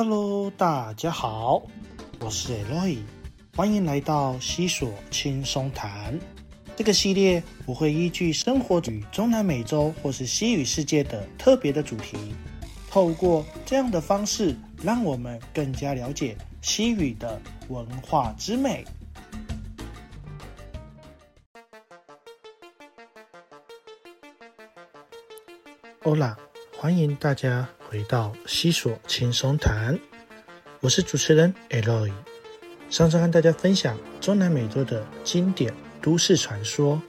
Hello，大家好，我是 Eloy，欢迎来到西索轻松谈。这个系列我会依据生活与中南美洲或是西语世界的特别的主题，透过这样的方式，让我们更加了解西语的文化之美。Hola，欢迎大家回到西索轻松谈，我是主持人 Eloy。上次和大家分享中南美洲的经典。都市传说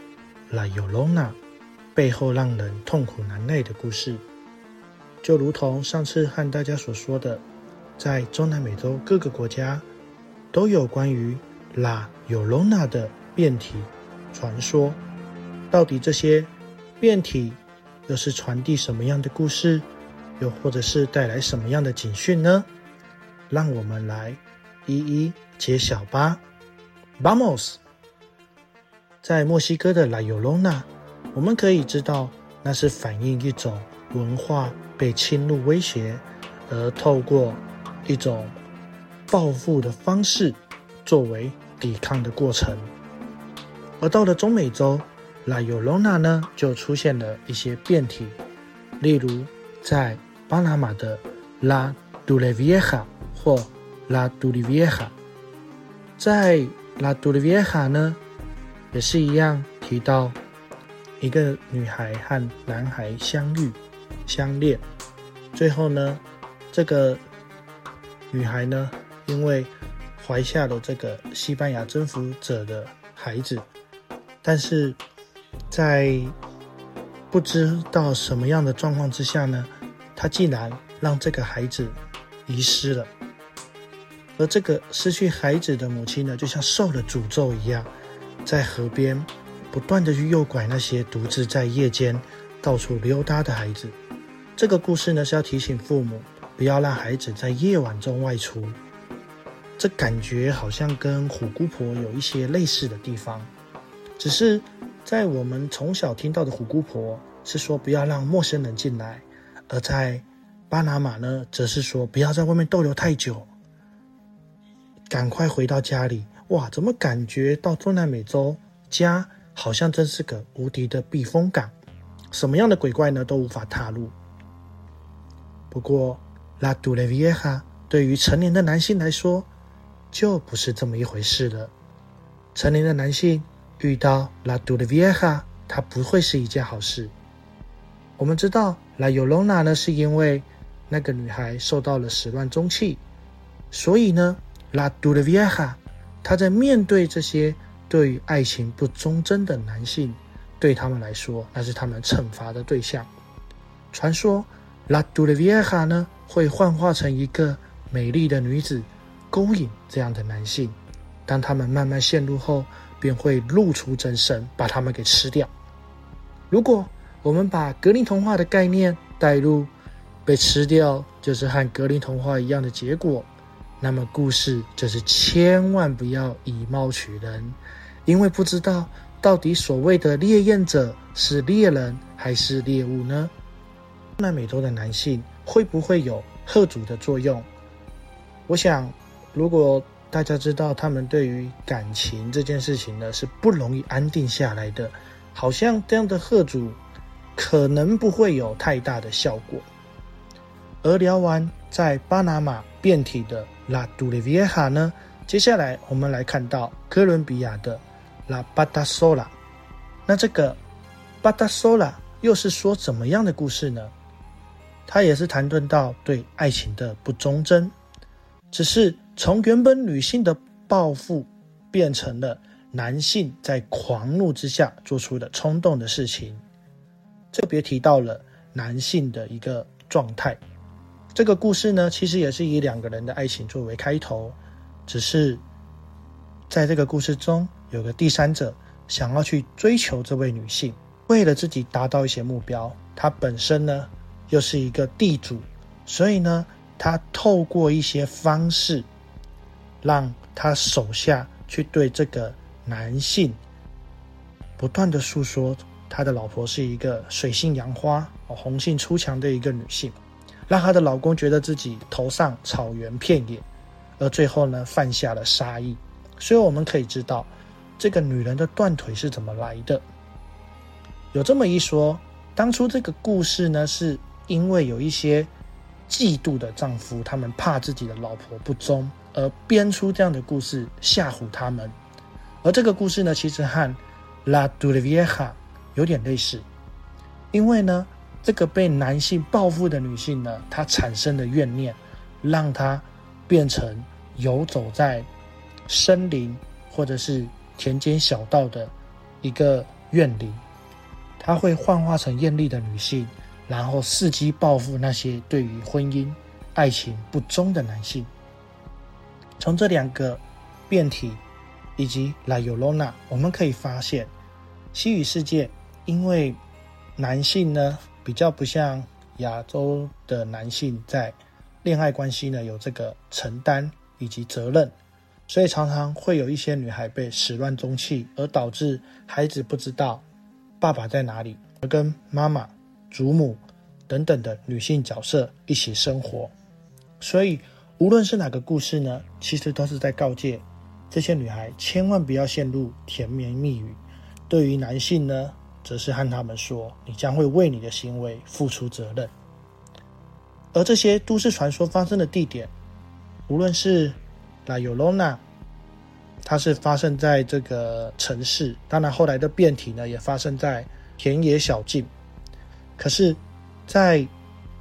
《La Llorona》背后让人痛苦难耐的故事，就如同上次和大家所说的，在中南美洲各个国家都有关于 La Llorona 的变体传说。到底这些变体又是传递什么样的故事，又或者是带来什么样的警讯呢？让我们来一一揭晓吧！Vamos。在墨西哥的拉尤隆纳，我们可以知道，那是反映一种文化被侵入威胁，而透过一种报复的方式作为抵抗的过程。而到了中美洲，拉尤隆纳呢就出现了一些变体，例如在巴拿马的拉杜雷维耶哈或拉杜里维耶哈，在拉杜里维耶哈呢。也是一样提到一个女孩和男孩相遇、相恋，最后呢，这个女孩呢，因为怀下了这个西班牙征服者的孩子，但是在不知道什么样的状况之下呢，他竟然让这个孩子遗失了，而这个失去孩子的母亲呢，就像受了诅咒一样。在河边不断的去诱拐那些独自在夜间到处溜达的孩子。这个故事呢是要提醒父母不要让孩子在夜晚中外出。这感觉好像跟虎姑婆有一些类似的地方，只是在我们从小听到的虎姑婆是说不要让陌生人进来，而在巴拿马呢则是说不要在外面逗留太久，赶快回到家里。哇，怎么感觉到中南美洲家好像真是个无敌的避风港，什么样的鬼怪呢都无法踏入。不过拉杜雷维哈对于成年的男性来说就不是这么一回事了。成年的男性遇到拉杜的维哈，他不会是一件好事。我们知道拉尤隆娜呢，是因为那个女孩受到了始乱终弃，所以呢拉杜的维哈。他在面对这些对于爱情不忠贞的男性，对他们来说，那是他们惩罚的对象。传说拉杜的维哈呢，会幻化成一个美丽的女子，勾引这样的男性。当他们慢慢陷入后，便会露出真身，把他们给吃掉。如果我们把格林童话的概念带入，被吃掉就是和格林童话一样的结果。那么故事就是千万不要以貌取人，因为不知道到底所谓的猎艳者是猎人还是猎物呢？南美洲的男性会不会有贺主的作用？我想，如果大家知道他们对于感情这件事情呢是不容易安定下来的，好像这样的贺主可能不会有太大的效果。而聊完在巴拿马变体的。拉杜雷维哈呢？接下来我们来看到哥伦比亚的拉巴达索拉。那这个巴达索拉又是说怎么样的故事呢？他也是谈论到对爱情的不忠贞，只是从原本女性的报复，变成了男性在狂怒之下做出的冲动的事情。特别提到了男性的一个状态。这个故事呢，其实也是以两个人的爱情作为开头，只是在这个故事中有个第三者想要去追求这位女性，为了自己达到一些目标。他本身呢又是一个地主，所以呢他透过一些方式，让他手下去对这个男性不断的诉说他的老婆是一个水性杨花、红杏出墙的一个女性。让她的老公觉得自己头上草原遍野，而最后呢犯下了杀意。所以我们可以知道，这个女人的断腿是怎么来的。有这么一说，当初这个故事呢，是因为有一些嫉妒的丈夫，他们怕自己的老婆不忠，而编出这样的故事吓唬他们。而这个故事呢，其实和 La Dulvieja 有点类似，因为呢，这个被男性报复的女性呢，她产生的怨念，让她变成游走在森林或者是田间小道的一个怨灵，她会幻化成艳丽的女性，然后伺机报复那些对于婚姻、爱情不忠的男性。从这两个变体。以及 La Llorona，我们可以发现，西语世界因为男性呢比较不像亚洲的男性在恋爱关系呢有这个承担以及责任，所以常常会有一些女孩被始乱终弃，而导致孩子不知道爸爸在哪里，而跟妈妈、祖母等等的女性角色一起生活。所以无论是哪个故事呢，其实都是在告诫。这些女孩千万不要陷入甜言蜜语。对于男性呢，则是和他们说：“你将会为你的行为付出责任。”而这些都市传说发生的地点，无论是拉尤罗纳，它是发生在这个城市；当然，后来的变体呢，也发生在田野小径。可是，在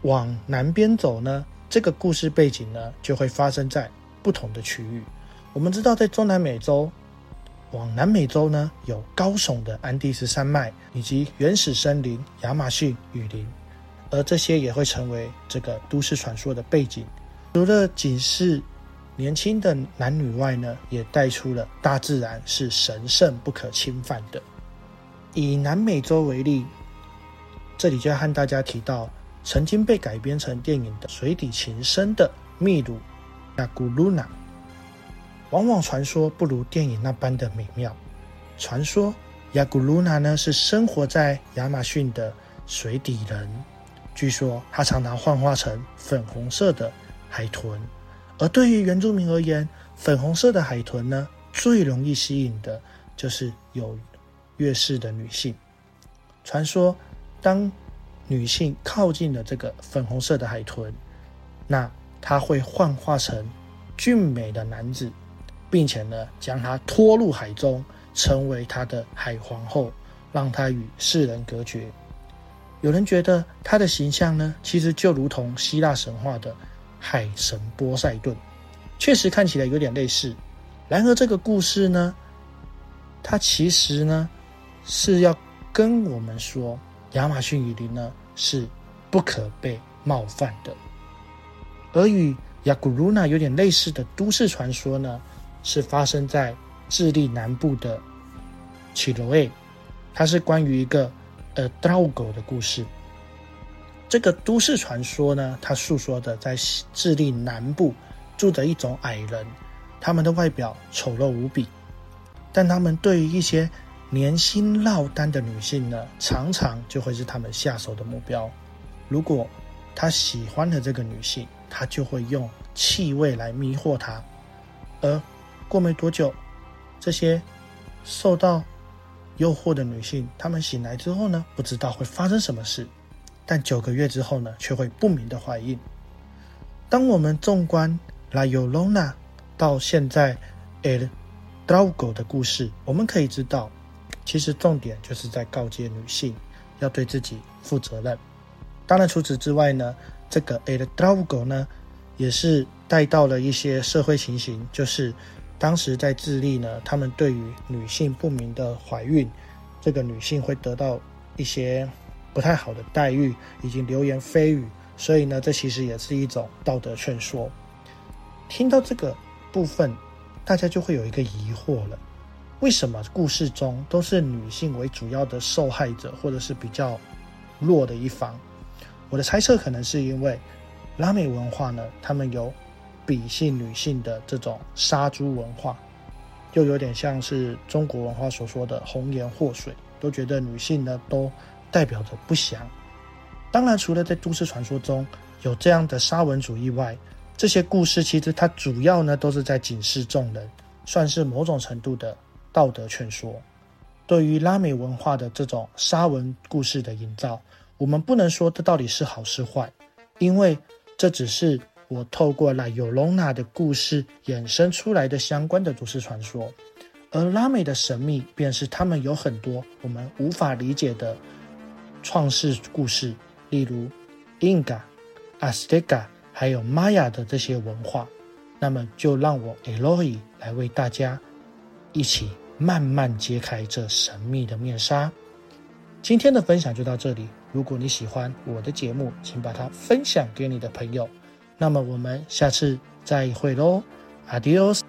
往南边走呢，这个故事背景呢，就会发生在不同的区域。我们知道，在中南美洲往南美洲呢，有高耸的安第斯山脉以及原始森林亚马逊雨林，而这些也会成为这个都市传说的背景。除了警示年轻的男女外呢，也带出了大自然是神圣不可侵犯的。以南美洲为例，这里就要和大家提到曾经被改编成电影的《水底情深》的秘鲁亚古鲁纳。往往传说不如电影那般的美妙。传说亚古鲁娜呢是生活在亚马逊的水底人，据说他常常幻化成粉红色的海豚。而对于原住民而言，粉红色的海豚呢最容易吸引的就是有月事的女性。传说当女性靠近了这个粉红色的海豚，那她会幻化成俊美的男子。并且呢，将她拖入海中，成为她的海皇后，让她与世人隔绝。有人觉得她的形象呢，其实就如同希腊神话的海神波塞顿，确实看起来有点类似。然而，这个故事呢，它其实呢，是要跟我们说，亚马逊雨林呢是不可被冒犯的。而与雅古鲁娜有点类似的都市传说呢。是发生在智利南部的奇罗埃，它是关于一个呃刀狗的故事。这个都市传说呢，它诉说的在智利南部住着一种矮人，他们的外表丑陋无比，但他们对于一些年薪落单的女性呢，常常就会是他们下手的目标。如果他喜欢的这个女性，他就会用气味来迷惑她，而。过没多久，这些受到诱惑的女性，她们醒来之后呢，不知道会发生什么事，但九个月之后呢，却会不明的怀孕。当我们纵观拉尤罗娜到现在 El Drago 的故事，我们可以知道，其实重点就是在告诫女性要对自己负责任。当然，除此之外呢，这个 El Drago 呢，也是带到了一些社会情形，就是。当时在智利呢，他们对于女性不明的怀孕，这个女性会得到一些不太好的待遇，以及流言蜚语，所以呢，这其实也是一种道德劝说。听到这个部分，大家就会有一个疑惑了：为什么故事中都是女性为主要的受害者，或者是比较弱的一方？我的猜测可能是因为拉美文化呢，他们有。比性女性的这种杀猪文化，就有点像是中国文化所说的“红颜祸水”，都觉得女性呢都代表着不祥。当然，除了在都市传说中有这样的沙文主义外，这些故事其实它主要呢都是在警示众人，算是某种程度的道德劝说。对于拉美文化的这种沙文故事的营造，我们不能说这到底是好是坏，因为这只是我透过了尤隆娜的故事衍生出来的相关的都市传说。而拉美的神秘，便是他们有很多我们无法理解的创世故事，例如 Inca、Azteca 还有玛雅的这些文化。那么，就让我 Eloy 来为大家一起慢慢揭开这神秘的面纱。今天的分享就到这里。如果你喜欢我的节目，请把它分享给你的朋友。那么，我们下次再会喽，Adios。